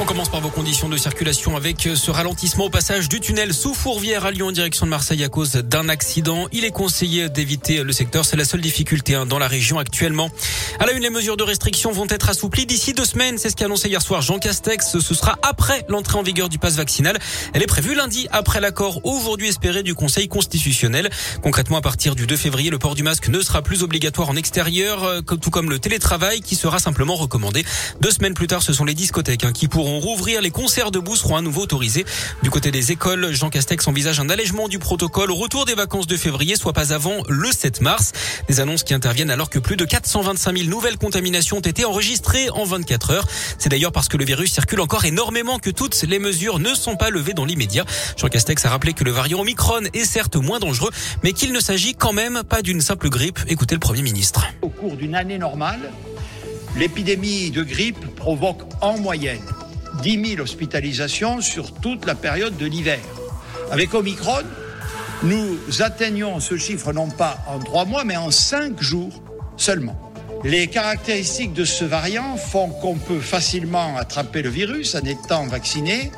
On commence par vos conditions de circulation avec ce ralentissement au passage du tunnel sous Fourvière à Lyon en direction de Marseille à cause d'un accident. Il est conseillé d'éviter le secteur. C'est la seule difficulté hein, dans la région actuellement. À la une, les mesures de restriction vont être assouplies d'ici deux semaines. C'est ce qu'a annoncé hier soir Jean Castex. Ce sera après l'entrée en vigueur du pass vaccinal. Elle est prévue lundi après l'accord aujourd'hui espéré du Conseil constitutionnel. Concrètement, à partir du 2 février, le port du masque ne sera plus obligatoire en extérieur, euh, tout comme le télétravail qui sera simplement recommandé. Deux semaines plus tard, ce sont les discothèques hein, qui pourront rouvrir. Les concerts debout seront à nouveau autorisés. Du côté des écoles, Jean Castex envisage un allègement du protocole au retour des vacances de février, soit pas avant le 7 mars. Des annonces qui interviennent alors que plus de 425 000 nouvelles contaminations ont été enregistrées en 24 heures. C'est d'ailleurs parce que le virus circule encore énormément que toutes les mesures ne sont pas levées dans l'immédiat. Jean Castex a rappelé que le variant Omicron est certes moins dangereux, mais qu'il ne s'agit quand même pas d'une simple grippe. Écoutez le Premier ministre. Au cours d'une année normale, l'épidémie de grippe provoque en moyenne 10 000 hospitalisations sur toute la période de l'hiver. Avec Omicron, nous atteignons ce chiffre non pas en trois mois, mais en cinq jours seulement. Les caractéristiques de ce variant font qu'on peut facilement attraper le virus en étant vacciné,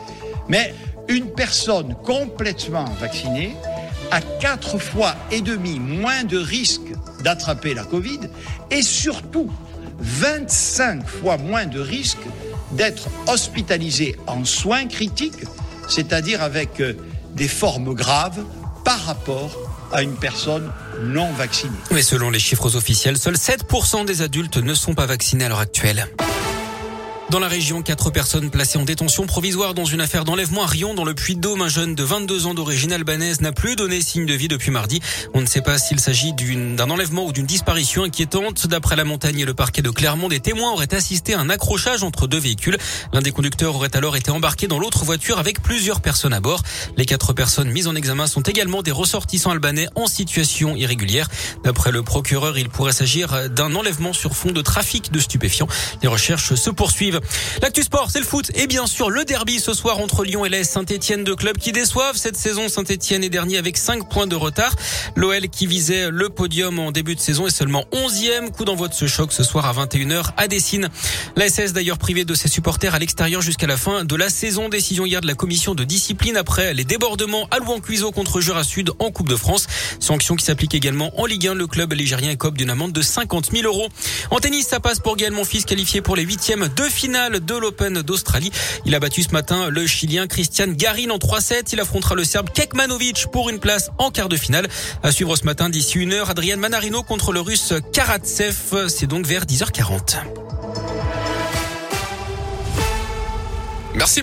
mais une personne complètement vaccinée a quatre fois et demi moins de risque d'attraper la Covid et surtout 25 fois moins de risque d'être hospitalisé en soins critiques, c'est-à-dire avec euh, des formes graves par rapport à une personne non vaccinée. Mais selon les chiffres officiels, seuls 7% des adultes ne sont pas vaccinés à l'heure actuelle. Dans la région, quatre personnes placées en détention provisoire dans une affaire d'enlèvement à Rion, dans le Puy-de-Dôme. Un jeune de 22 ans d'origine albanaise n'a plus donné signe de vie depuis mardi. On ne sait pas s'il s'agit d'un enlèvement ou d'une disparition inquiétante. D'après la montagne et le parquet de Clermont, des témoins auraient assisté à un accrochage entre deux véhicules. L'un des conducteurs aurait alors été embarqué dans l'autre voiture avec plusieurs personnes à bord. Les quatre personnes mises en examen sont également des ressortissants albanais en situation irrégulière. D'après le procureur, il pourrait s'agir d'un enlèvement sur fond de trafic de stupéfiants. Les recherches se poursuivent. L'actu sport, c'est le foot et bien sûr le derby ce soir entre Lyon et l'AS Saint-Etienne, deux clubs qui déçoivent cette saison. Saint-Etienne est dernier avec 5 points de retard. L'OL qui visait le podium en début de saison est seulement 11e. Coup d'envoi de ce choc ce soir à 21h à Dessine. L'ASS d'ailleurs privé de ses supporters à l'extérieur jusqu'à la fin de la saison. Décision hier de la commission de discipline après les débordements à Louan-Cuiseau contre Jura Sud en Coupe de France. Sanction qui s'applique également en Ligue 1. Le club ligérien écope d'une amende de 50 000 euros. En tennis, ça passe pour Gaël Monfils qualifié pour les huitièmes de finale de l'Open d'Australie. Il a battu ce matin le Chilien Christian Garin en 3-7. Il affrontera le Serbe Kekmanovic pour une place en quart de finale. À suivre ce matin d'ici une heure, Adrian Manarino contre le Russe Karatsev. C'est donc vers 10h40. Merci beaucoup.